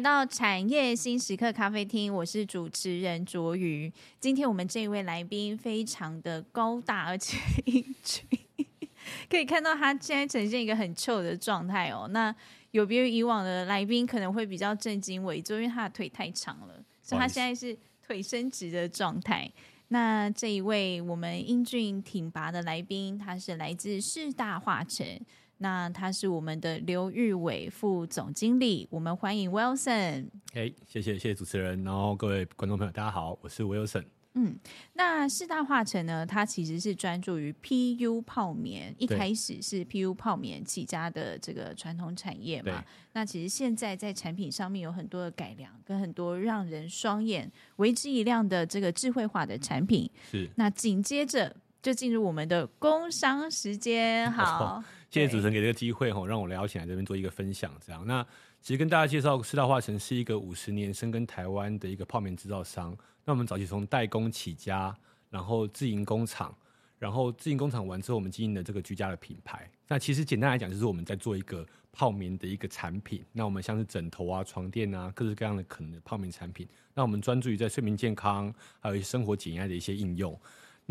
来到产业新时刻咖啡厅，我是主持人卓瑜。今天我们这一位来宾非常的高大而且英俊，可以看到他现在呈现一个很臭的状态哦。那有别于以往的来宾，可能会比较正襟危坐，因为他的腿太长了，所以他现在是腿伸直的状态。那这一位我们英俊挺拔的来宾，他是来自四大化成。那他是我们的刘玉伟副总经理，我们欢迎 Wilson。哎，谢谢谢谢主持人，然后各位观众朋友，大家好，我是 Wilson。嗯，那四大化成呢，它其实是专注于 PU 泡棉，一开始是 PU 泡棉起家的这个传统产业嘛。那其实现在在产品上面有很多的改良，跟很多让人双眼为之一亮的这个智慧化的产品。是，那紧接着就进入我们的工商时间，好。哦谢谢主持人给这个机会哈，让我邀请来这边做一个分享。这样，那其实跟大家介绍，四大化成是一个五十年深耕台湾的一个泡棉制造商。那我们早期从代工起家，然后自营工厂，然后自营工厂完之后，我们经营的这个居家的品牌。那其实简单来讲，就是我们在做一个泡棉的一个产品。那我们像是枕头啊、床垫啊，各式各样的可能的泡棉产品。那我们专注于在睡眠健康，还有一些生活减压的一些应用。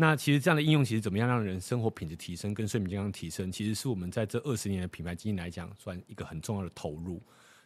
那其实这样的应用，其实怎么样让人生活品质提升，跟睡眠健康提升，其实是我们在这二十年的品牌经营来讲，算一个很重要的投入。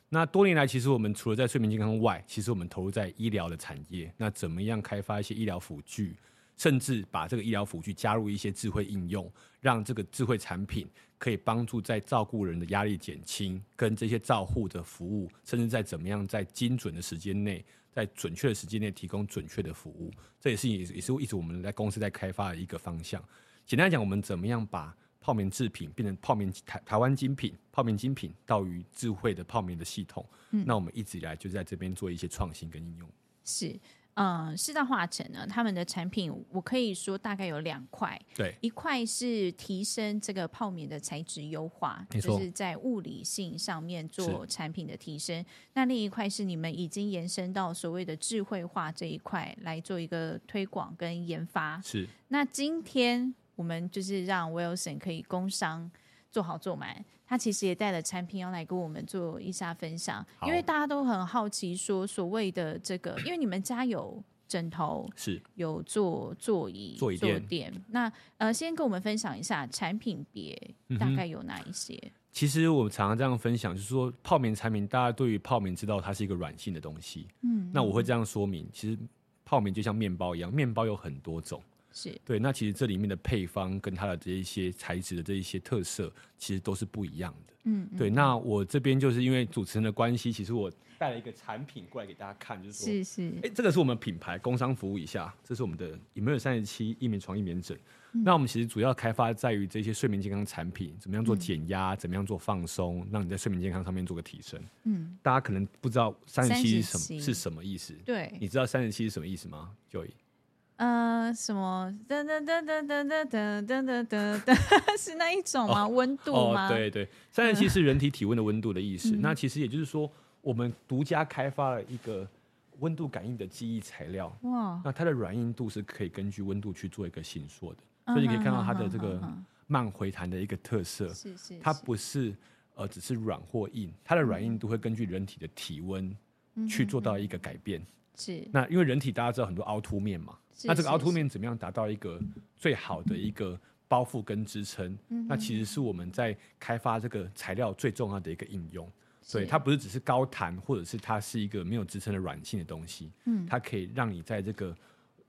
那多年来，其实我们除了在睡眠健康外，其实我们投入在医疗的产业。那怎么样开发一些医疗辅具，甚至把这个医疗辅具加入一些智慧应用，让这个智慧产品可以帮助在照顾人的压力减轻，跟这些照护的服务，甚至在怎么样在精准的时间内。在准确的时间内提供准确的服务，这也是也也是一直我们在公司在开发的一个方向。简单来讲，我们怎么样把泡棉制品变成泡棉台台湾精品、泡棉精品到于智慧的泡棉的系统？嗯，那我们一直以来就在这边做一些创新跟应用。是。嗯，四大化成呢，他们的产品我可以说大概有两块，对，一块是提升这个泡棉的材质优化，就是在物理性上面做产品的提升。那另一块是你们已经延伸到所谓的智慧化这一块来做一个推广跟研发。是。那今天我们就是让 Wilson 可以工商做好做满。他其实也带了产品要来跟我们做一下分享，因为大家都很好奇说所谓的这个，因为你们家有枕头，是有做座椅、座椅垫。那呃，先跟我们分享一下产品别大概有哪一些？嗯、其实我们常常这样分享，就是说泡棉产品，大家对于泡棉知道它是一个软性的东西。嗯，那我会这样说明，其实泡棉就像面包一样，面包有很多种。是对，那其实这里面的配方跟它的这一些材质的这一些特色，其实都是不一样的。嗯，对。那我这边就是因为主持人的关系，其实我带了一个产品过来给大家看，就是说，是是。哎，这个是我们品牌工商服务一下，这是我们的 eMERGE 三十七一眠床、一眠枕。那我们其实主要开发在于这些睡眠健康产品，怎么样做减压，嗯、怎么样做放松，让你在睡眠健康上面做个提升。嗯，大家可能不知道三十七是什么是什么意思？对，你知道三十七是什么意思吗？Joy。呃，什么噔噔噔噔噔噔噔噔噔噔，是那一种吗？温度吗？哦，对对，三十七是人体体温的温度的意思。那其实也就是说，我们独家开发了一个温度感应的记忆材料。哇，那它的软硬度是可以根据温度去做一个形塑的，所以你可以看到它的这个慢回弹的一个特色。是是，它不是呃只是软或硬，它的软硬度会根据人体的体温去做到一个改变。是，那因为人体大家知道很多凹凸面嘛。那这个凹凸面怎么样达到一个最好的一个包覆跟支撑？那其实是我们在开发这个材料最重要的一个应用。所以它不是只是高弹，或者是它是一个没有支撑的软性的东西。嗯，它可以让你在这个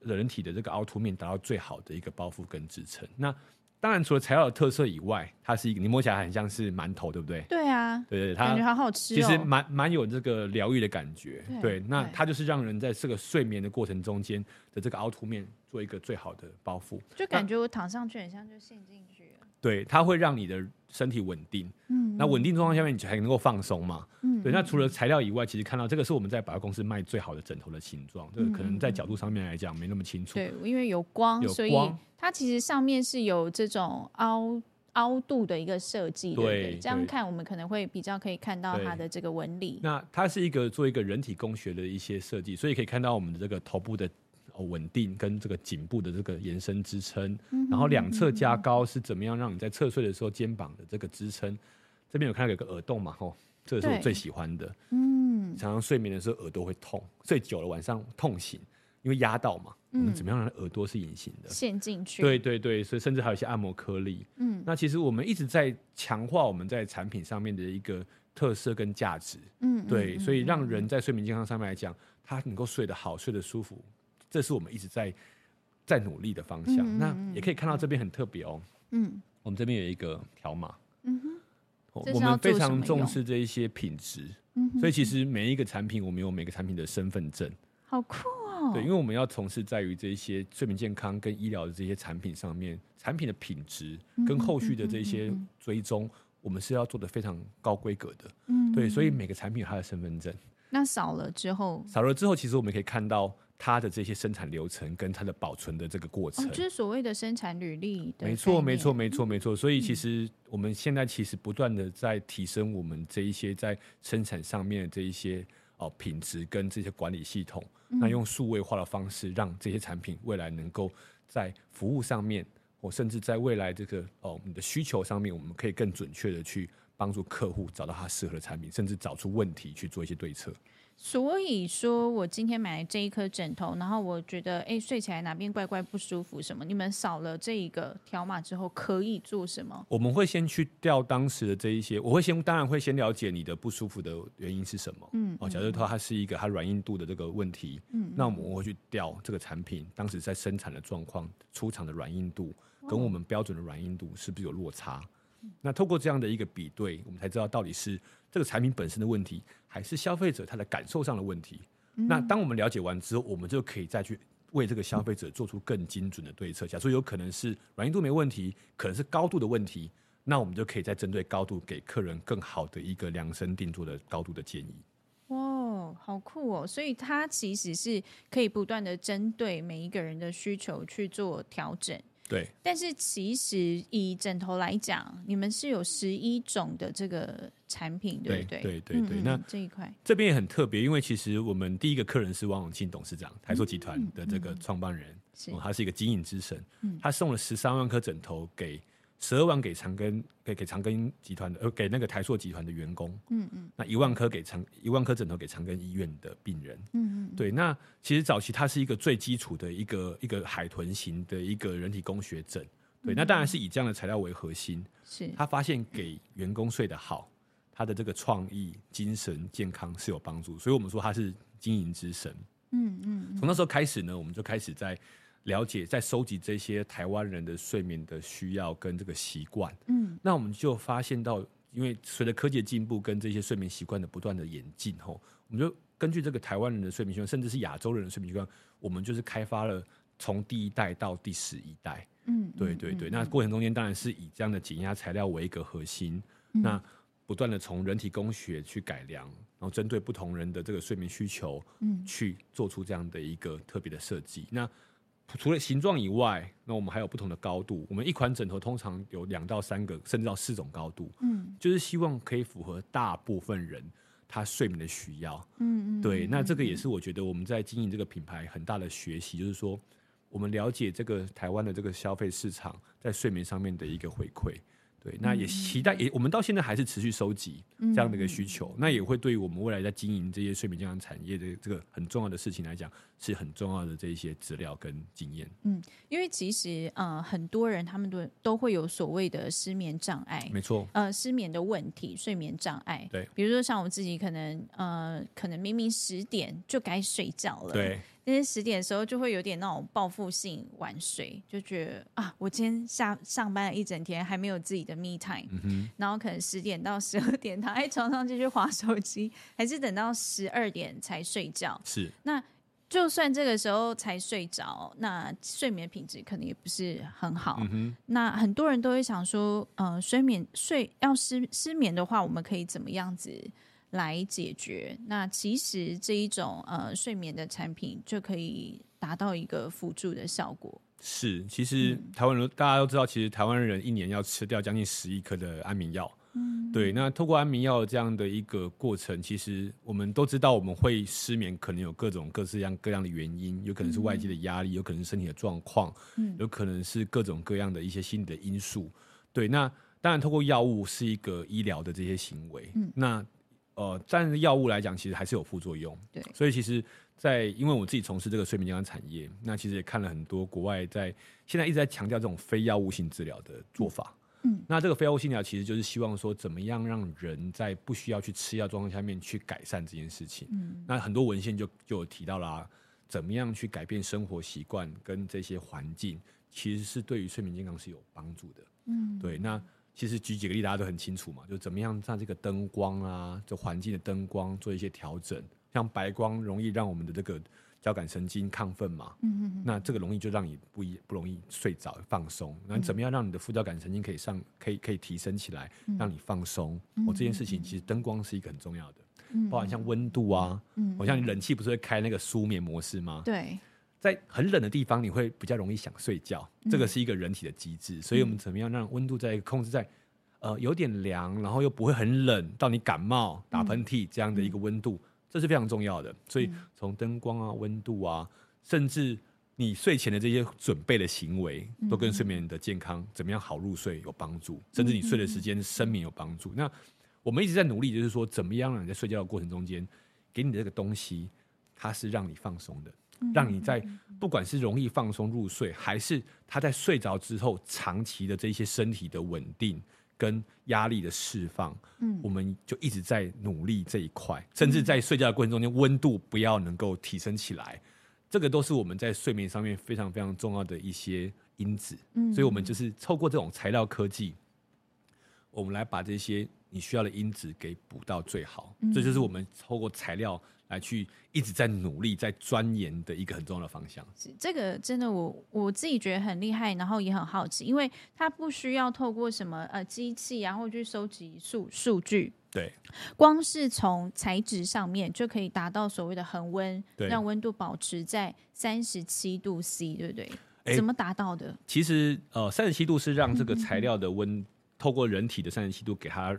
人体的这个凹凸面达到最好的一个包覆跟支撑。那当然，除了材料的特色以外，它是一个你摸起来很像是馒头，对不对？对啊，对对，它感觉好好吃，其实蛮蛮有这个疗愈的感觉。对，那它就是让人在这个睡眠的过程中间的这个凹凸面做一个最好的包覆，就感觉我躺上去很像就陷进去了。对，它会让你的身体稳定。嗯，那稳定状况下面，你才能够放松嘛。嗯，对。那除了材料以外，其实看到这个是我们在百货公司卖最好的枕头的形状。这个可能在角度上面来讲没那么清楚。对，因为有光，有光，所以。它其实上面是有这种凹凹度的一个设计，对，对，这样看我们可能会比较可以看到它的这个纹理。那它是一个做一个人体工学的一些设计，所以可以看到我们的这个头部的稳定跟这个颈部的这个延伸支撑，嗯、然后两侧加高是怎么样让你在侧睡的时候肩膀的这个支撑。这边有看到有个耳洞嘛，吼，这个是我最喜欢的。嗯。常常睡眠的时候耳朵会痛，睡久了晚上痛醒，因为压到嘛。我们怎么样让耳朵是隐形的？陷进去。对对对，所以甚至还有一些按摩颗粒。嗯，那其实我们一直在强化我们在产品上面的一个特色跟价值。嗯，对，所以让人在睡眠健康上面来讲，他能够睡得好，睡得舒服，这是我们一直在在努力的方向。那也可以看到这边很特别哦。嗯，我们这边有一个条码。嗯哼，我们非常重视这一些品质。嗯，所以其实每一个产品，我们有每个产品的身份证。好酷。对，因为我们要从事在于这些睡眠健康跟医疗的这些产品上面，产品的品质跟后续的这些追踪，我们是要做的非常高规格的。嗯，对，所以每个产品有它的身份证。那扫了之后，扫了之后，其实我们可以看到它的这些生产流程跟它的保存的这个过程，哦、就是所谓的生产履历。没错，没错，没错，没错。所以其实我们现在其实不断的在提升我们这一些在生产上面的这一些。哦，品质跟这些管理系统，那用数位化的方式，让这些产品未来能够在服务上面，或甚至在未来这个哦你的需求上面，我们可以更准确的去帮助客户找到他适合的产品，甚至找出问题去做一些对策。所以说我今天买了这一颗枕头，然后我觉得哎睡起来哪边怪怪不舒服什么？你们扫了这一个条码之后可以做什么？我们会先去调当时的这一些，我会先当然会先了解你的不舒服的原因是什么。嗯，哦，假设说它是一个它软硬度的这个问题，嗯，那我们会去调这个产品当时在生产的状况、出厂的软硬度跟我们标准的软硬度是不是有落差？那透过这样的一个比对，我们才知道到底是这个产品本身的问题，还是消费者他的感受上的问题。嗯、那当我们了解完之后，我们就可以再去为这个消费者做出更精准的对策。假如说有可能是软硬度没问题，可能是高度的问题，那我们就可以再针对高度给客人更好的一个量身定做的高度的建议。哇，好酷哦！所以它其实是可以不断的针对每一个人的需求去做调整。对，但是其实以枕头来讲，你们是有十一种的这个产品，对不对？对对对对。那这一块这边也很特别，因为其实我们第一个客人是王永庆董事长，台塑集团的这个创办人，他是一个经营之神，嗯、他送了十三万颗枕头给。十二万给长庚，给给长庚集团的，呃，给那个台塑集团的员工，嗯嗯，那一万颗给长一万颗枕头给长庚医院的病人，嗯嗯，对，那其实早期它是一个最基础的一个一个海豚型的一个人体工学枕，对，嗯、那当然是以这样的材料为核心，是，他发现给员工睡得好，他的这个创意、精神健康是有帮助，所以我们说他是经营之神，嗯嗯，从那时候开始呢，我们就开始在。了解，在收集这些台湾人的睡眠的需要跟这个习惯，嗯，那我们就发现到，因为随着科技的进步跟这些睡眠习惯的不断的演进，吼，我们就根据这个台湾人的睡眠习惯，甚至是亚洲人的睡眠习惯，我们就是开发了从第一代到第十一代，嗯，对对对，嗯嗯、那过程中间当然是以这样的减压材料为一个核心，嗯、那不断的从人体工学去改良，然后针对不同人的这个睡眠需求，嗯，去做出这样的一个特别的设计，那。除了形状以外，那我们还有不同的高度。我们一款枕头通常有两到三个，甚至到四种高度。嗯，就是希望可以符合大部分人他睡眠的需要。嗯嗯，对。那这个也是我觉得我们在经营这个品牌很大的学习，就是说我们了解这个台湾的这个消费市场在睡眠上面的一个回馈。对，那也期待也，我们到现在还是持续收集这样的一个需求，嗯、那也会对于我们未来在经营这些睡眠健康产业的这个很重要的事情来讲，是很重要的这一些资料跟经验。嗯，因为其实呃，很多人他们都都会有所谓的失眠障碍，没错，呃，失眠的问题，睡眠障碍。对，比如说像我自己，可能呃，可能明明十点就该睡觉了，对。那些十点的时候就会有点那种报复性晚睡，就觉得啊，我今天下上班了一整天还没有自己的 me time，嗯，然后可能十点到十二点躺在床上继续划手机，还是等到十二点才睡觉。是，那就算这个时候才睡着，那睡眠品质可能也不是很好。嗯，那很多人都会想说，呃，睡眠睡要失失眠的话，我们可以怎么样子？来解决，那其实这一种呃睡眠的产品就可以达到一个辅助的效果。是，其实台湾人大家都知道，其实台湾人一年要吃掉将近十亿颗的安眠药。嗯，对。那透过安眠药这样的一个过程，其实我们都知道我们会失眠，可能有各种各式各样各样的原因，有可能是外界的压力，有可能是身体的状况，嗯，有可能是各种各样的一些心理的因素。对，那当然透过药物是一个医疗的这些行为。嗯，那呃，但是药物来讲，其实还是有副作用。对，所以其实，在因为我自己从事这个睡眠健康产业，那其实也看了很多国外在现在一直在强调这种非药物性治疗的做法。嗯，那这个非药物性治疗其实就是希望说，怎么样让人在不需要去吃药状况下面去改善这件事情。嗯，那很多文献就就有提到啦、啊，怎么样去改变生活习惯跟这些环境，其实是对于睡眠健康是有帮助的。嗯，对，那。其实举几个例，大家都很清楚嘛，就怎么样让这个灯光啊，就环境的灯光做一些调整。像白光容易让我们的这个交感神经亢奋嘛，嗯嗯，那这个容易就让你不一不容易睡着放松。那怎么样让你的副交感神经可以上，可以可以提升起来，让你放松？我、这件事情其实灯光是一个很重要的，嗯、包含像温度啊，嗯，好像你冷气不是会开那个舒眠模式吗？对。在很冷的地方，你会比较容易想睡觉，这个是一个人体的机制。所以我们怎么样让温度在控制在呃有点凉，然后又不会很冷，到你感冒打喷嚏这样的一个温度，这是非常重要的。所以从灯光啊、温度啊，甚至你睡前的这些准备的行为，都跟睡眠的健康怎么样好入睡有帮助，甚至你睡的时间深眠有帮助。那我们一直在努力，就是说怎么样让你在睡觉的过程中间，给你的这个东西，它是让你放松的。让你在不管是容易放松入睡，还是他在睡着之后长期的这些身体的稳定跟压力的释放，嗯，我们就一直在努力这一块，甚至在睡觉的过程中间温度不要能够提升起来，这个都是我们在睡眠上面非常非常重要的一些因子。嗯，所以我们就是透过这种材料科技，我们来把这些你需要的因子给补到最好。这就是我们透过材料。来去一直在努力在钻研的一个很重要的方向。是这个真的我我自己觉得很厉害，然后也很好奇，因为它不需要透过什么呃机器，然后去收集数数据。对，光是从材质上面就可以达到所谓的恒温，让温度保持在三十七度 C，对不对？欸、怎么达到的？其实呃，三十七度是让这个材料的温、嗯、透过人体的三十七度给它。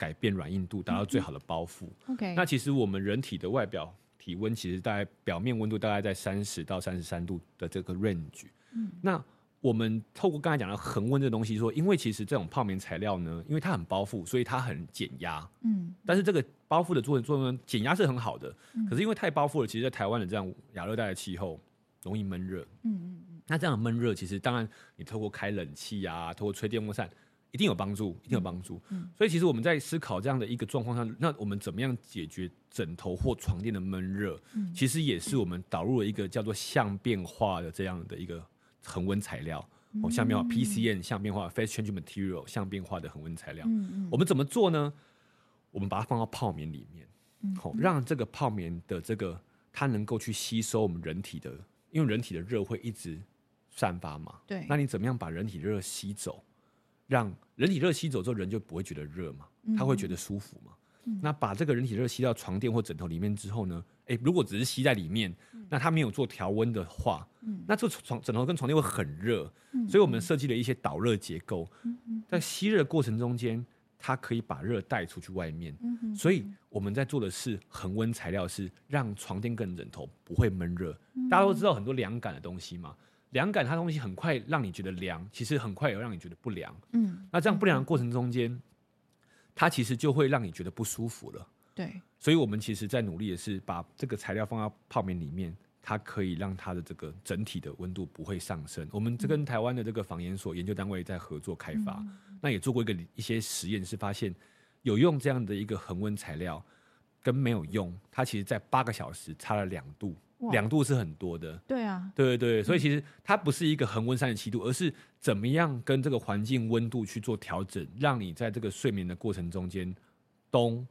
改变软硬度，达到最好的包覆。OK，那其实我们人体的外表体温，其实大概表面温度大概在三十到三十三度的这个 range。嗯，那我们透过刚才讲的恒温这个东西，说，因为其实这种泡棉材料呢，因为它很包覆，所以它很减压。嗯，但是这个包覆的作用作用减压是很好的，可是因为太包覆了，其实，在台湾的这样亚热带的气候容易闷热。嗯嗯嗯，那这样闷热，其实当然你透过开冷气啊，透过吹电风扇。一定有帮助，一定有帮助。嗯，所以其实我们在思考这样的一个状况下，那我们怎么样解决枕头或床垫的闷热？嗯，其实也是我们导入了一个叫做相变化的这样的一个恒温材料。哦，相变化，PCN 相变化 Phase Change Material 相变化的恒温材料。嗯嗯，我们怎么做呢？我们把它放到泡棉里面，好，让这个泡棉的这个它能够去吸收我们人体的，因为人体的热会一直散发嘛。对，那你怎么样把人体热吸走？让人体热吸走之后，人就不会觉得热嘛，他会觉得舒服嘛。嗯、那把这个人体热吸到床垫或枕头里面之后呢？诶，如果只是吸在里面，那它没有做调温的话，嗯、那这床枕头跟床垫会很热。嗯、所以我们设计了一些导热结构，嗯、在吸热的过程中间，它可以把热带出去外面。嗯、所以我们在做的是恒温材料，是让床垫跟枕头不会闷热。嗯、大家都知道很多凉感的东西嘛。凉感，它东西很快让你觉得凉，其实很快也会让你觉得不凉。嗯，那这样不凉的过程中间，它其实就会让你觉得不舒服了。对，所以我们其实在努力的是把这个材料放到泡棉里面，它可以让它的这个整体的温度不会上升。我们这跟台湾的这个防研所研究单位在合作开发，嗯、那也做过一个一些实验，是发现有用这样的一个恒温材料跟没有用，它其实在八个小时差了两度。两度是很多的，对啊，对对对，所以其实它不是一个恒温三十七度，而是怎么样跟这个环境温度去做调整，让你在这个睡眠的过程中间，冬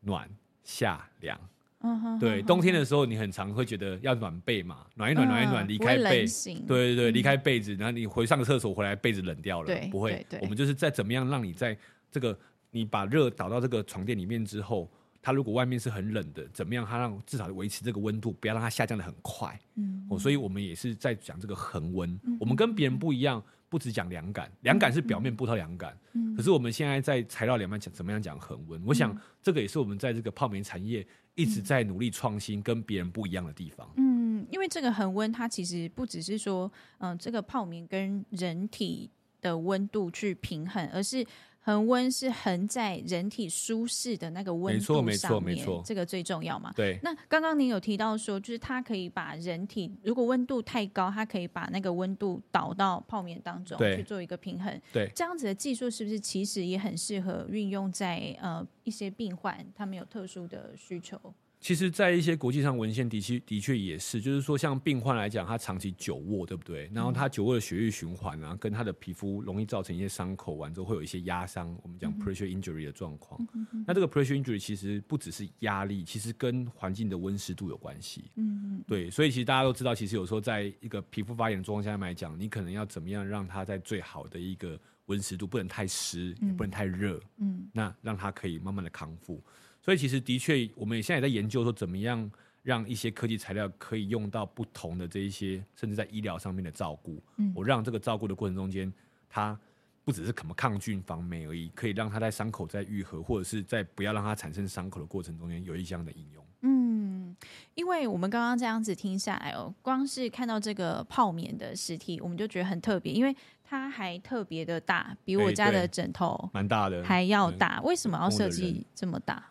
暖夏凉。嗯哼，对，冬天的时候你很常会觉得要暖被嘛，暖一暖，暖一暖，离开被，对对对，离开被子，然后你回上个厕所回来，被子冷掉了，不会，我们就是在怎么样让你在这个你把热导到这个床垫里面之后。它如果外面是很冷的，怎么样？它让至少维持这个温度，不要让它下降的很快。嗯，哦，所以我们也是在讲这个恒温。嗯、我们跟别人不一样，不只讲凉感，凉感是表面不透凉感。嗯，可是我们现在在材料里面讲怎么样讲恒温？嗯、我想这个也是我们在这个泡棉产业一直在努力创新，跟别人不一样的地方。嗯，因为这个恒温它其实不只是说，嗯、呃，这个泡棉跟人体的温度去平衡，而是恒恒温是恒在人体舒适的那个温度上面，没错没错没错，这个最重要嘛。对。那刚刚您有提到说，就是它可以把人体如果温度太高，它可以把那个温度导到泡面当中去做一个平衡。对。这样子的技术是不是其实也很适合运用在呃一些病患，他们有特殊的需求？其实，在一些国际上文献的确的确也是，就是说，像病患来讲，他长期久卧，对不对？然后他久卧的血液循环啊，跟他的皮肤容易造成一些伤口，完之后会有一些压伤，我们讲 pressure injury 的状况。那这个 pressure injury 其实不只是压力，其实跟环境的温湿度有关系。嗯嗯。对，所以其实大家都知道，其实有时候在一个皮肤发炎的状况下来讲，你可能要怎么样让它在最好的一个温湿度，不能太湿，也不能太热。嗯。那让它可以慢慢的康复。所以其实的确，我们也现在也在研究说，怎么样让一些科技材料可以用到不同的这一些，甚至在医疗上面的照顾。嗯，我让这个照顾的过程中间，它不只是什么抗菌防霉而已，可以让它在伤口在愈合，或者是在不要让它产生伤口的过程中间，有一项的应用。嗯，因为我们刚刚这样子听下来哦，光是看到这个泡棉的实体，我们就觉得很特别，因为它还特别的大，比我家的枕头蛮大的还要大。为什么要设计这么大？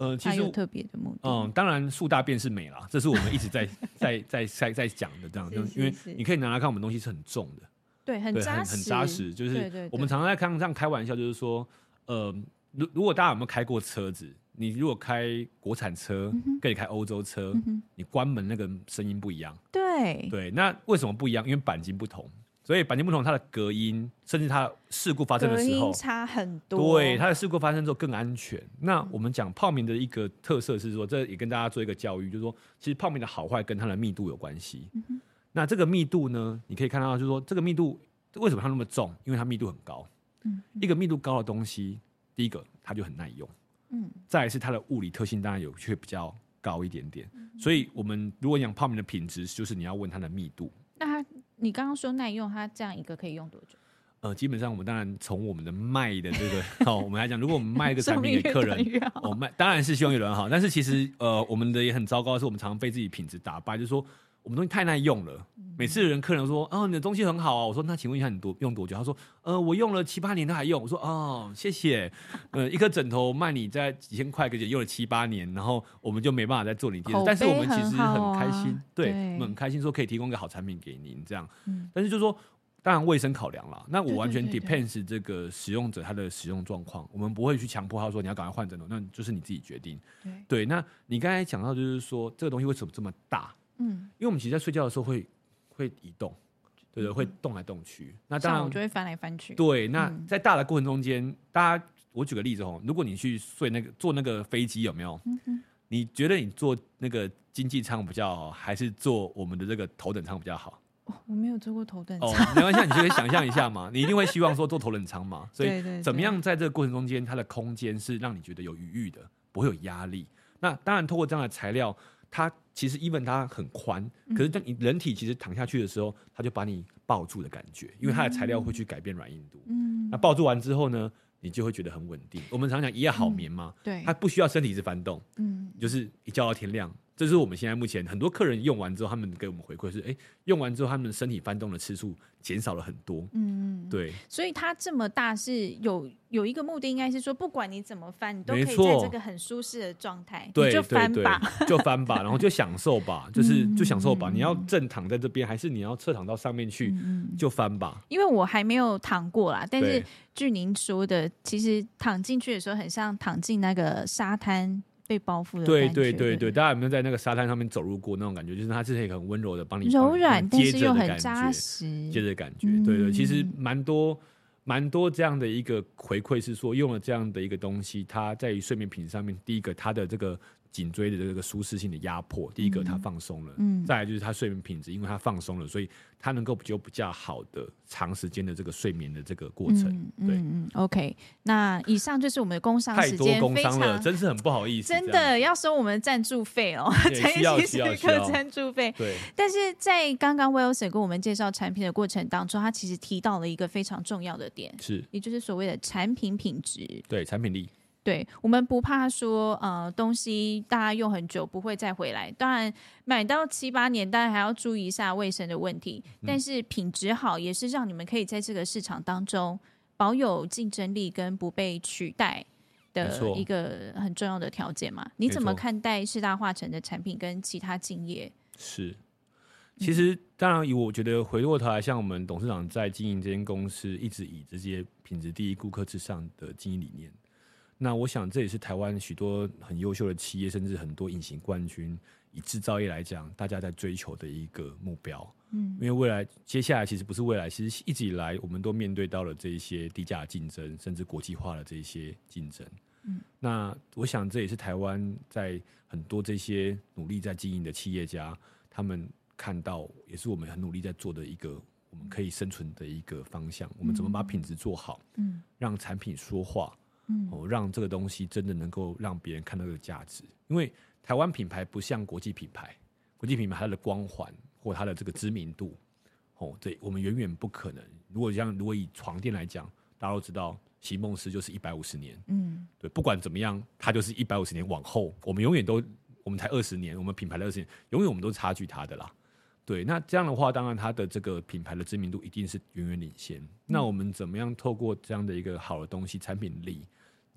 呃，其实有特别的目的。嗯，当然树大便是美啦，这是我们一直在 在在在在讲的这样，就是因为你可以拿来看，我们东西是很重的，对，很扎实，很扎实。就是我们常常在看这样开玩笑，就是说，呃，如如果大家有没有开过车子，你如果开国产车跟你开欧洲车，你关门那个声音不一样。对对，那为什么不一样？因为钣金不同。所以板金不同，它的隔音，甚至它事故发生的时候，差很多。对，它的事故发生之后更安全。那我们讲泡棉的一个特色是说，这也跟大家做一个教育，就是说，其实泡棉的好坏跟它的密度有关系。嗯、那这个密度呢，你可以看到，就是说，这个密度为什么它那么重？因为它密度很高。嗯，一个密度高的东西，第一个它就很耐用。嗯，再来是它的物理特性，当然有却比较高一点点。嗯、所以我们如果讲泡棉的品质，就是你要问它的密度。那它你刚刚说耐用，它这样一个可以用多久？呃，基本上我们当然从我们的卖的这个，哦，我们来讲，如果我们卖一个产品给客人，我卖当然是希望有人好。但是其实呃，我们的也很糟糕是，我们常常被自己品质打败，就是说。我们东西太耐用了，每次人客人说：“哦，你的东西很好啊。”我说：“那请问一下，你多用多久？”他说：“呃，我用了七八年都还用。”我说：“哦，谢谢。”呃，一颗枕头卖你在几千块，可是用了七八年，然后我们就没办法再做你第二次。但是我们其实很开心，啊、对，对我们很开心说可以提供一个好产品给您这样。嗯、但是就是说，当然卫生考量啦，那我完全 depends 这个使用者他的使用状况，我们不会去强迫他说你要赶快换枕头，那就是你自己决定。对，对，那你刚才讲到就是说这个东西为什么这么大？嗯，因为我们其实，在睡觉的时候会会移动，对对，会动来动去。那当然，我就会翻来翻去。对，那在大的过程中间，大家，我举个例子哦，如果你去睡那个坐那个飞机，有没有？你觉得你坐那个经济舱比较好，还是坐我们的这个头等舱比较好？哦，我没有坐过头等舱。哦，没关系，你就可以想象一下嘛。你一定会希望说坐头等舱嘛。所以，怎么样在这个过程中间，它的空间是让你觉得有余裕的，不会有压力。那当然，透过这样的材料。它其实 even 它很宽，可是当你人体其实躺下去的时候，它就把你抱住的感觉，因为它的材料会去改变软硬度。嗯，那抱住完之后呢，你就会觉得很稳定。我们常讲一夜好眠嘛，对，它不需要身体一直翻动，嗯，就是一觉到天亮。这是我们现在目前很多客人用完之后，他们给我们回馈是：哎，用完之后他们身体翻动的次数减少了很多。嗯，对。所以它这么大是有有一个目的，应该是说，不管你怎么翻，你都可以在这个很舒适的状态，对，就翻吧，就翻吧，然后就享受吧，就是就享受吧。你要正躺在这边，还是你要侧躺到上面去，就翻吧。因为我还没有躺过啦，但是据您说的，其实躺进去的时候，很像躺进那个沙滩。被包覆的对对对对，大家有没有在那个沙滩上面走路过那种感觉？就是它是可以很温柔的帮你柔软，但是又很扎实，接着感觉。对对，其实蛮多蛮多这样的一个回馈是说，用了这样的一个东西，它在于睡眠品质上面，第一个它的这个。颈椎的这个舒适性的压迫，第一个它放松了，嗯，再来就是它睡眠品质，因为它放松了，所以它能够就比较好的长时间的这个睡眠的这个过程，嗯、对，嗯，OK，那以上就是我们的工商时间，太多工商了，真是很不好意思，真的要收我们赞助费哦，需要需要需要。赞助费，对，但是在刚刚 Wilson 跟我们介绍产品的过程当中，他其实提到了一个非常重要的点，是，也就是所谓的产品品质，对，产品力。对，我们不怕说，呃，东西大家用很久不会再回来。当然，买到七八年，当然还要注意一下卫生的问题。但是品质好，也是让你们可以在这个市场当中保有竞争力跟不被取代的一个很重要的条件嘛。你怎么看待四大化成的产品跟其他竞业？是，其实当然，以我觉得回过头来，像我们董事长在经营这间公司，一直以这些品质第一、顾客至上的经营理念。那我想这也是台湾许多很优秀的企业，甚至很多隐形冠军，以制造业来讲，大家在追求的一个目标。嗯，因为未来接下来其实不是未来，其实一直以来我们都面对到了这一些低价竞争，甚至国际化的这一些竞争。嗯，那我想这也是台湾在很多这些努力在经营的企业家，他们看到也是我们很努力在做的一个我们可以生存的一个方向。我们怎么把品质做好？嗯，让产品说话。嗯，哦，让这个东西真的能够让别人看到这个价值。因为台湾品牌不像国际品牌，国际品牌它的光环或它的这个知名度，哦，对我们远远不可能。如果像如果以床垫来讲，大家都知道。席梦思就是一百五十年，嗯，对，不管怎么样，它就是一百五十年往后，我们永远都，我们才二十年，我们品牌的二十年，永远我们都是差距它的啦，对，那这样的话，当然它的这个品牌的知名度一定是远远领先。嗯、那我们怎么样透过这样的一个好的东西，产品力，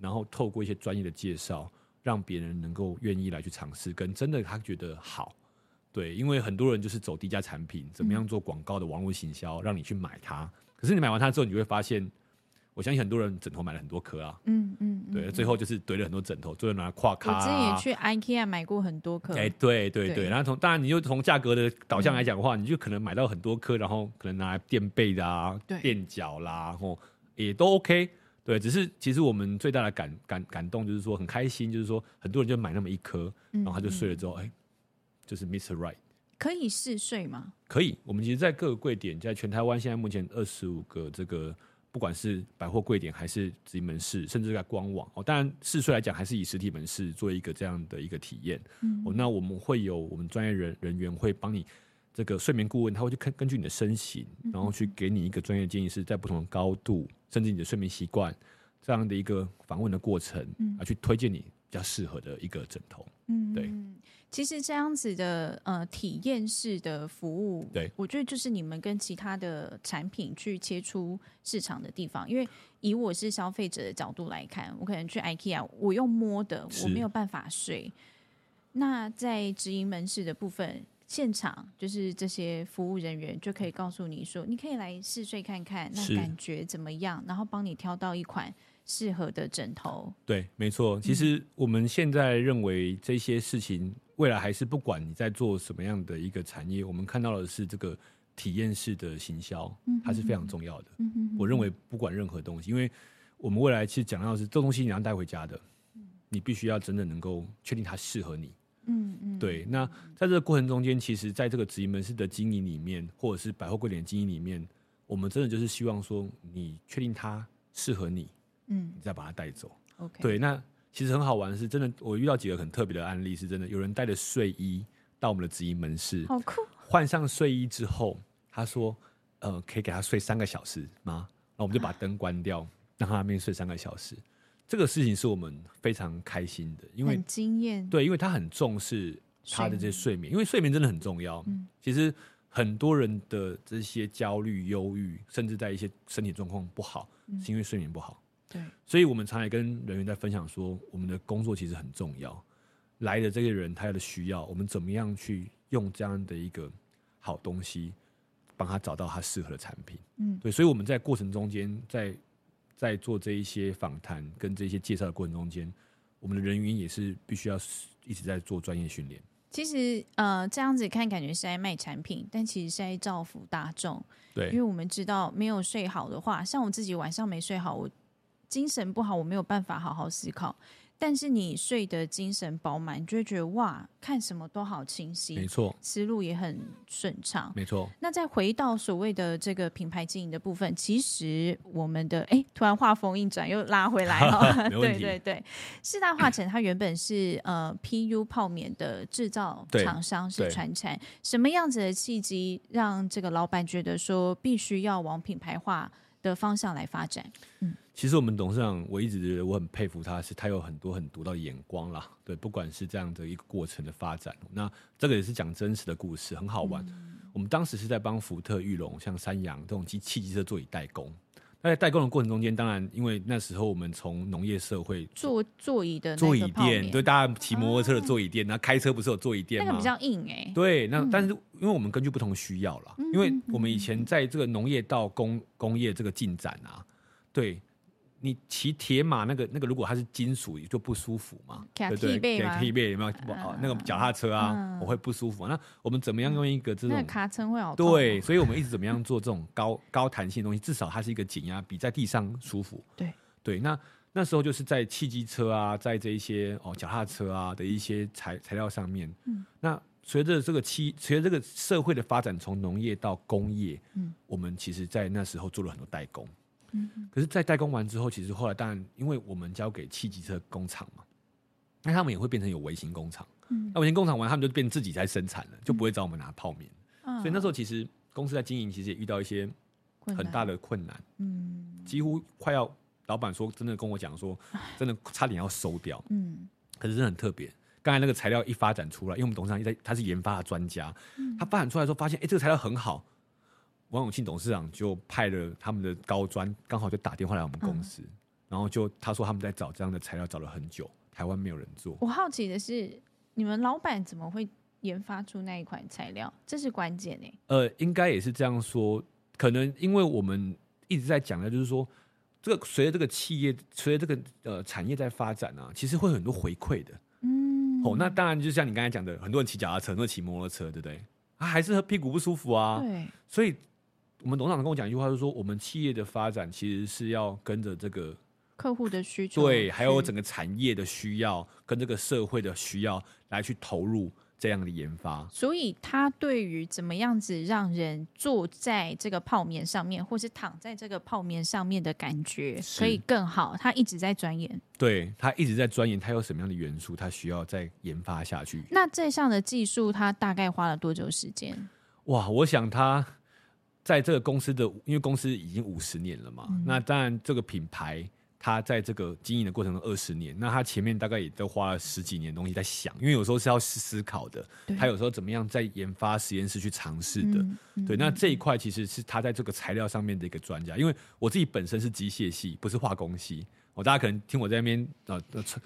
然后透过一些专业的介绍，让别人能够愿意来去尝试，跟真的他觉得好，对，因为很多人就是走低价产品，怎么样做广告的网络行销，让你去买它，可是你买完它之后，你会发现。我相信很多人枕头买了很多颗啊，嗯嗯，嗯对，最后就是堆了很多枕头，最后拿来跨卡、啊。我之前也去 IKEA 买过很多颗。哎、欸，对对对，对然后从当然你就从价格的导向来讲的话，嗯、你就可能买到很多颗，然后可能拿来垫背的啊，垫脚啦，然后也都 OK。对，只是其实我们最大的感感感动就是说很开心，就是说很多人就买那么一颗，然后他就睡了之后，哎、嗯嗯欸，就是 Mr. Right。可以试睡吗？可以，我们其实，在各个柜点，在全台湾现在目前二十五个这个。不管是百货柜点还是直营门市，甚至在官网哦，当然试睡来讲，还是以实体门市做一个这样的一个体验。嗯，哦，那我们会有我们专业人人员会帮你这个睡眠顾问，他会去根根据你的身形，然后去给你一个专业建议，是在不同的高度，甚至你的睡眠习惯这样的一个访问的过程，而去推荐你比较适合的一个枕头。嗯，对。其实这样子的呃体验式的服务，对，我觉得就是你们跟其他的产品去切出市场的地方。因为以我是消费者的角度来看，我可能去 IKEA，我用摸的，我没有办法睡。那在直营门市的部分，现场就是这些服务人员就可以告诉你说，你可以来试睡看看，那感觉怎么样，然后帮你挑到一款适合的枕头。对，没错。其实我们现在认为这些事情。未来还是不管你在做什么样的一个产业，我们看到的是这个体验式的行销，它是非常重要的。我认为不管任何东西，因为我们未来其实讲到的是这东西你要带回家的，你必须要真的能够确定它适合你。嗯嗯，对。那在这个过程中间，其实在这个直营门市的经营里面，或者是百货柜点经营里面，我们真的就是希望说，你确定它适合你，嗯，你再把它带走。OK，对，那。其实很好玩的是，真的，我遇到几个很特别的案例，是真的有人带着睡衣到我们的直营门市，好酷。换上睡衣之后，他说：“呃，可以给他睡三个小时吗？”然后我们就把灯关掉，啊、让他那边睡三个小时。这个事情是我们非常开心的，因为很惊艳。对，因为他很重视他的这些睡眠，因为睡眠真的很重要。嗯、其实很多人的这些焦虑、忧郁，甚至在一些身体状况不好，嗯、是因为睡眠不好。对，所以我们常也跟人员在分享说，我们的工作其实很重要。来的这个人他的需要，我们怎么样去用这样的一个好东西，帮他找到他适合的产品。嗯，对，所以我们在过程中间，在在做这一些访谈跟这些介绍的过程中间，我们的人员也是必须要一直在做专业训练。其实，呃，这样子看感觉是在卖产品，但其实是在造福大众。对，因为我们知道，没有睡好的话，像我自己晚上没睡好，我。精神不好，我没有办法好好思考。但是你睡得精神饱满，你就会觉得哇，看什么都好清晰，没错，思路也很顺畅，没错。那再回到所谓的这个品牌经营的部分，其实我们的哎，突然画风一转又拉回来了，对对对。四大化成它原本是呃 PU 泡棉的制造厂商，是传产，什么样子的契机让这个老板觉得说必须要往品牌化的方向来发展？嗯。其实我们董事长，我一直觉得我很佩服他，是他有很多很独到的眼光啦。对，不管是这样的一个过程的发展，那这个也是讲真实的故事，很好玩。嗯、我们当时是在帮福特、裕隆、像山羊这种机汽机车座椅代工，那在代工的过程中间，当然因为那时候我们从农业社会座座椅的座椅垫，对，大家骑摩托车的座椅垫，那、啊、开车不是有座椅垫吗？那个比较硬哎、欸。对，那、嗯、但是因为我们根据不同需要了，因为我们以前在这个农业到工工业这个进展啊，对。你骑铁马那个那个，如果它是金属就不舒服嘛，对不对？给贴背有没有？哦，那个脚踏车啊，我会不舒服。那我们怎么样用一个这种？那卡层会好。对，所以我们一直怎么样做这种高高弹性的东西？至少它是一个减压，比在地上舒服。对对，那那时候就是在汽机车啊，在这一些哦脚踏车啊的一些材材料上面。嗯。那随着这个汽，随着这个社会的发展，从农业到工业，嗯，我们其实在那时候做了很多代工。可是，在代工完之后，其实后来当然，因为我们交给汽机车工厂嘛，那他们也会变成有微型工厂。嗯，那微型工厂完，他们就变自己在生产了，就不会找我们拿泡面。嗯，所以那时候其实公司在经营，其实也遇到一些很大的困难。嗯，几乎快要老板说真的跟我讲说，真的差点要收掉。嗯，可是真的很特别。刚才那个材料一发展出来，因为我们董事长在他是研发的专家，他发展出来之后发现，哎，这个材料很好。王永庆董事长就派了他们的高专，刚好就打电话来我们公司，嗯、然后就他说他们在找这样的材料，找了很久，台湾没有人做。我好奇的是，你们老板怎么会研发出那一款材料？这是关键呢？呃，应该也是这样说，可能因为我们一直在讲的，就是说，这个随着这个企业，随着这个呃产业在发展啊，其实会有很多回馈的。嗯，哦，那当然就像你刚才讲的，很多人骑脚踏车，很多人骑摩托车，对不对？啊，还是屁股不舒服啊。对，所以。我们董事长跟我讲一句话，就是说，我们企业的发展其实是要跟着这个客户的需求，对，还有整个产业的需要，跟这个社会的需要来去投入这样的研发。所以，他对于怎么样子让人坐在这个泡面上面，或是躺在这个泡面上面的感觉可以更好，他一直在钻研。对，他一直在钻研，他有什么样的元素，他需要再研发下去。那这项的技术，他大概花了多久时间？哇，我想他。在这个公司的，因为公司已经五十年了嘛，嗯、那当然这个品牌它在这个经营的过程中二十年，那它前面大概也都花了十几年东西在想，因为有时候是要思思考的，它有时候怎么样在研发实验室去尝试的，对，那这一块其实是他在这个材料上面的一个专家，因为我自己本身是机械系，不是化工系。我大家可能听我在那边呃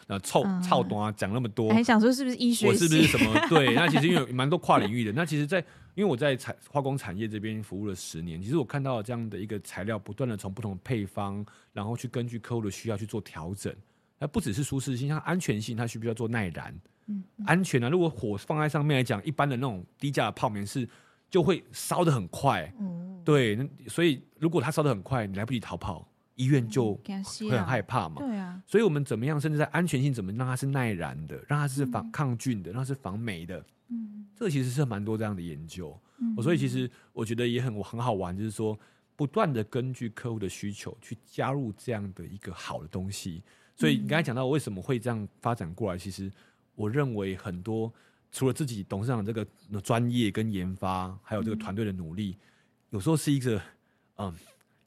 呃臭臭短啊讲那么多，还想说是不是医学？我是不是什么？对，那其实因为有蛮多跨领域的。那其实在，在因为我在产化工产业这边服务了十年，其实我看到这样的一个材料，不断的从不同的配方，然后去根据客户的需要去做调整。那不只是舒适性，像安全性，它需不需要做耐燃？嗯，嗯，安全啊。如果火放在上面来讲，一般的那种低价的泡棉是就会烧的很快。嗯，对。那所以如果它烧的很快，你来不及逃跑。医院就会很害怕嘛，对啊，所以我们怎么样，甚至在安全性怎么让它是耐燃的，让它是防抗菌的，让它是防霉的，嗯，这个其实是蛮多这样的研究，嗯，所以其实我觉得也很很好玩，就是说不断的根据客户的需求去加入这样的一个好的东西。所以你刚才讲到为什么会这样发展过来，其实我认为很多除了自己董事长这个专业跟研发，还有这个团队的努力，有时候是一个嗯。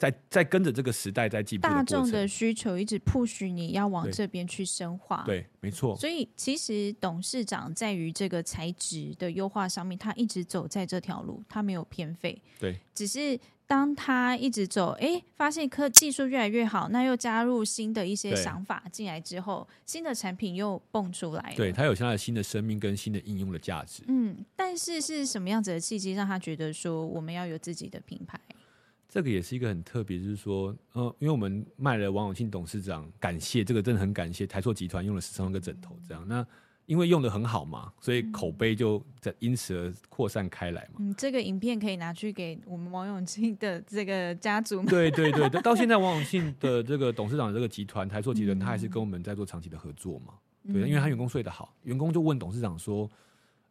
在在跟着这个时代在进步，大众的需求一直 push 你要往这边去深化，对，对，没错。所以其实董事长在于这个材质的优化上面，他一直走在这条路，他没有偏废。对，只是当他一直走，哎，发现科技术越来越好，那又加入新的一些想法进来之后，新的产品又蹦出来了，对，他有现在的新的生命跟新的应用的价值。嗯，但是是什么样子的契机让他觉得说我们要有自己的品牌？这个也是一个很特别，就是说，呃，因为我们卖了王永庆董事长，感谢这个真的很感谢台塑集团用了十三万个枕头，这样，那因为用的很好嘛，所以口碑就在因此而扩散开来嘛。嗯，这个影片可以拿去给我们王永庆的这个家族。对对对，到现在 王永庆的这个董事长的这个集团台塑集团，他还是跟我们在做长期的合作嘛。对，因为他员工睡得好，员工就问董事长说。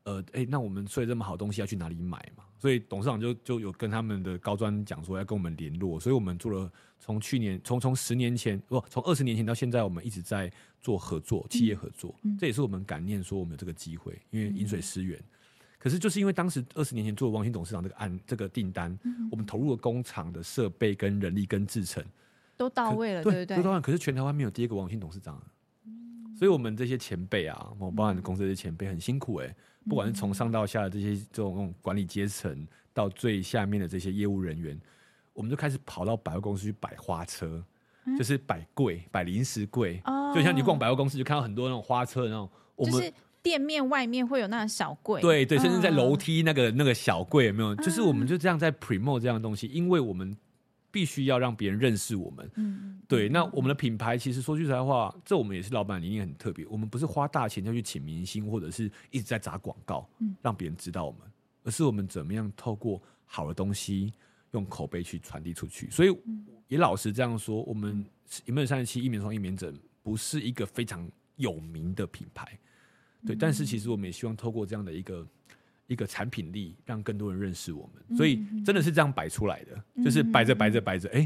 呃，哎，那我们所以这么好东西要去哪里买嘛？所以董事长就就有跟他们的高专讲说要跟我们联络，所以我们做了从去年从从十年前不从二十年前到现在，我们一直在做合作，企业合作，嗯、这也是我们感念说我们有这个机会，因为饮水思源。嗯、可是就是因为当时二十年前做王兴董事长这个案这个订单，嗯、我们投入了工厂的设备跟人力跟制程都到位了，对对对，都到位。可是全台湾没有第一个王兴董事长，嗯、所以我们这些前辈啊，我包含公司这些前辈很辛苦哎、欸。不管是从上到下的这些这种管理阶层，到最下面的这些业务人员，我们就开始跑到百货公司去摆花车，嗯、就是摆柜、摆零食柜，哦、就像你逛百货公司就看到很多那种花车的那种，我们。就是店面外面会有那种小柜，对对，甚至在楼梯那个、嗯、那个小柜有没有？就是我们就这样在 promote 这样的东西，因为我们必须要让别人认识我们。嗯，对。那我们的品牌其实说句实在话，这我们也是老板理念很特别。我们不是花大钱要去请明星，或者是一直在砸广告，让别人知道我们，而是我们怎么样透过好的东西，用口碑去传递出去。所以也老实这样说，我们一门三十七，一棉创一棉枕，不是一个非常有名的品牌。对，但是其实我们也希望透过这样的一个一个产品力，让更多人认识我们。所以真的是这样摆出来的，就是摆着摆着摆着，哎，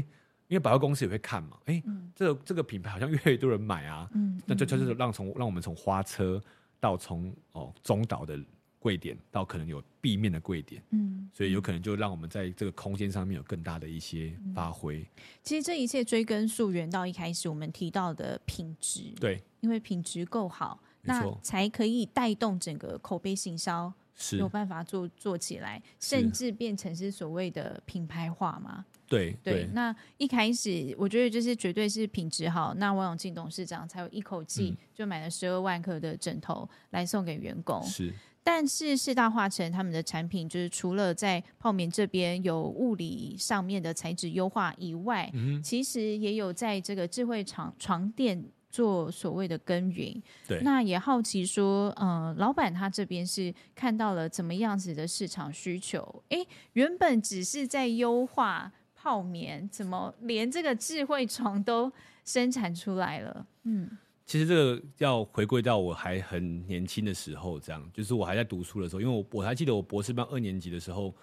因为百货公司也会看嘛，哎，这个这个品牌好像越来越多人买啊，嗯那就就是让从让我们从花车到从哦中岛的柜点到可能有壁面的柜点，嗯，所以有可能就让我们在这个空间上面有更大的一些发挥。其实这一切追根溯源到一开始我们提到的品质，对，因为品质够好。那才可以带动整个口碑行销，是有办法做做起来，甚至变成是所谓的品牌化嘛？对对，对。那一开始我觉得就是绝对是品质好，那王永庆董事长才有一口气就买了十二万颗的枕头来送给员工。是，但是四大化成他们的产品，就是除了在泡棉这边有物理上面的材质优化以外，嗯、其实也有在这个智慧床床垫。做所谓的耕耘，对，那也好奇说，呃，老板他这边是看到了怎么样子的市场需求？诶，原本只是在优化泡棉，怎么连这个智慧床都生产出来了？嗯，其实这个要回归到我还很年轻的时候，这样，就是我还在读书的时候，因为我我还记得我博士班二年级的时候。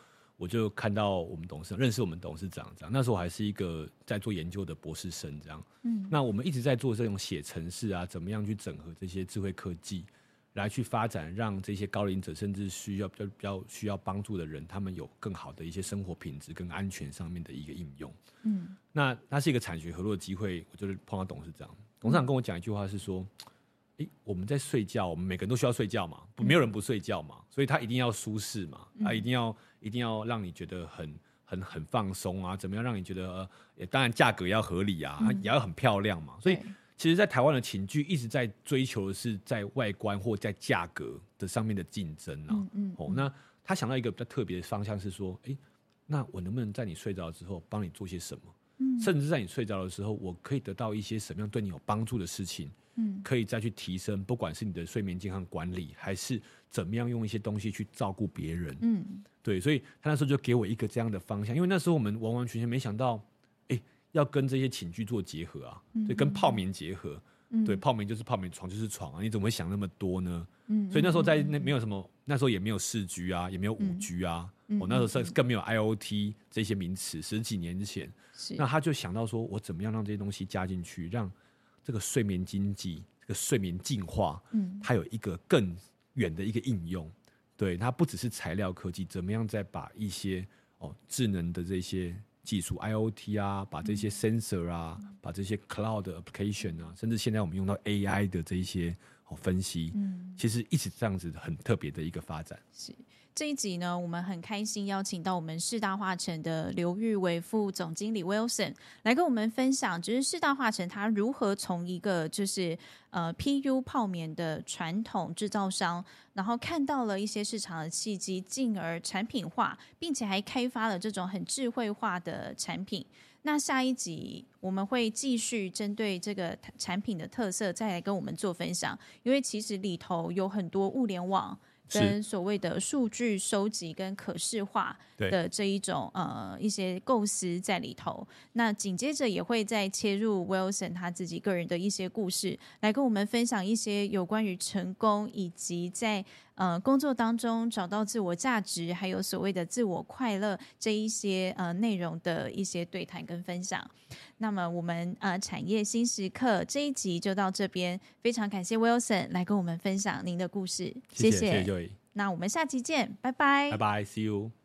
我就看到我们董事长认识我们董事长这样，那时候我还是一个在做研究的博士生这样。嗯，那我们一直在做这种写程式啊，怎么样去整合这些智慧科技，来去发展，让这些高龄者甚至需要比较比较需要帮助的人，他们有更好的一些生活品质跟安全上面的一个应用。嗯，那那是一个产学合作的机会，我就是碰到董事长，董事长跟我讲一句话是说。我们在睡觉，我们每个人都需要睡觉嘛，不，没有人不睡觉嘛，所以他一定要舒适嘛，他一定要一定要让你觉得很很很放松啊，怎么样让你觉得，也当然价格要合理啊，也要很漂亮嘛，所以其实，在台湾的寝具一直在追求的是在外观或在价格的上面的竞争啊，哦，那他想到一个比较特别的方向是说，诶，那我能不能在你睡着之后帮你做些什么？甚至在你睡着的时候，我可以得到一些什么样对你有帮助的事情？嗯，可以再去提升，不管是你的睡眠健康管理，还是怎么样用一些东西去照顾别人。嗯，对，所以他那时候就给我一个这样的方向，因为那时候我们完完全全没想到，哎、欸，要跟这些寝具做结合啊，对，跟泡棉结合。嗯、对，泡棉就是泡棉，床就是床啊，你怎么会想那么多呢？嗯，所以那时候在那没有什么，那时候也没有四 G 啊，也没有五 G 啊，我、嗯哦、那时候更没有 IOT 这些名词，十几年之前，是。那他就想到说，我怎么样让这些东西加进去，让这个睡眠经济、这个睡眠进化，嗯，它有一个更远的一个应用。对，它不只是材料科技，怎么样再把一些哦智能的这些。技术 IOT 啊，把这些 sensor 啊，嗯、把这些 cloud application 啊，甚至现在我们用到 AI 的这一些分析，嗯，其实一直这样子很特别的一个发展。是这一集呢，我们很开心邀请到我们世大化成的刘玉为副总经理 Wilson 来跟我们分享，就是世大化成它如何从一个就是呃 PU 泡棉的传统制造商，然后看到了一些市场的契机，进而产品化，并且还开发了这种很智慧化的产品。那下一集我们会继续针对这个产品的特色再来跟我们做分享，因为其实里头有很多物联网。跟所谓的数据收集跟可视化的这一种呃一些构思在里头，那紧接着也会再切入 Wilson 他自己个人的一些故事，来跟我们分享一些有关于成功以及在呃工作当中找到自我价值，还有所谓的自我快乐这一些呃内容的一些对谈跟分享。那么我们呃产业新时刻这一集就到这边，非常感谢 Wilson 来跟我们分享您的故事，谢谢。那我们下期见，拜拜，拜拜，See you。